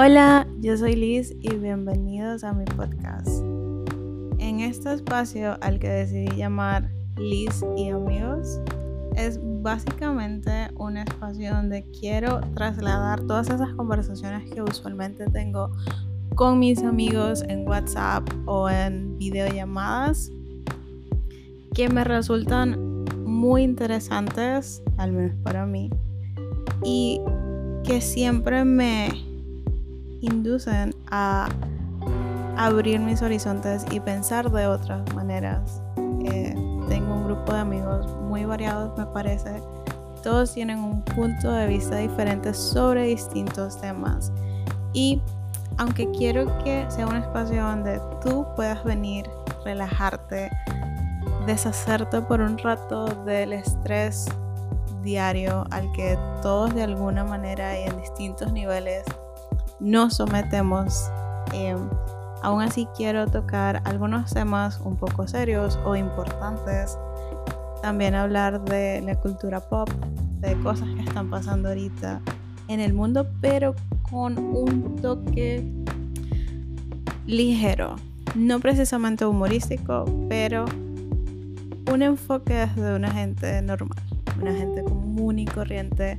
Hola, yo soy Liz y bienvenidos a mi podcast. En este espacio al que decidí llamar Liz y amigos, es básicamente un espacio donde quiero trasladar todas esas conversaciones que usualmente tengo con mis amigos en WhatsApp o en videollamadas que me resultan muy interesantes, al menos para mí, y que siempre me inducen a abrir mis horizontes y pensar de otras maneras. Eh, tengo un grupo de amigos muy variados, me parece. Todos tienen un punto de vista diferente sobre distintos temas. Y aunque quiero que sea un espacio donde tú puedas venir, relajarte, deshacerte por un rato del estrés diario al que todos de alguna manera y en distintos niveles nos sometemos. Eh, aún así quiero tocar algunos temas un poco serios o importantes. También hablar de la cultura pop, de cosas que están pasando ahorita en el mundo, pero con un toque ligero. No precisamente humorístico, pero un enfoque desde una gente normal, una gente común y corriente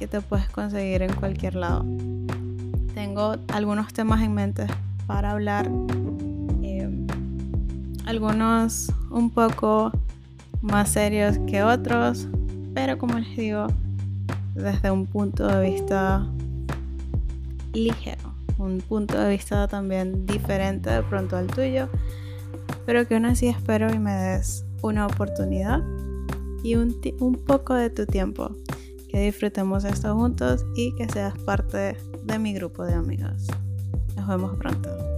que te puedes conseguir en cualquier lado. Tengo algunos temas en mente para hablar, em, algunos un poco más serios que otros, pero como les digo, desde un punto de vista ligero, un punto de vista también diferente de pronto al tuyo, pero que aún así espero y me des una oportunidad y un, un poco de tu tiempo que disfrutemos esto juntos y que seas parte de mi grupo de amigos. Nos vemos pronto.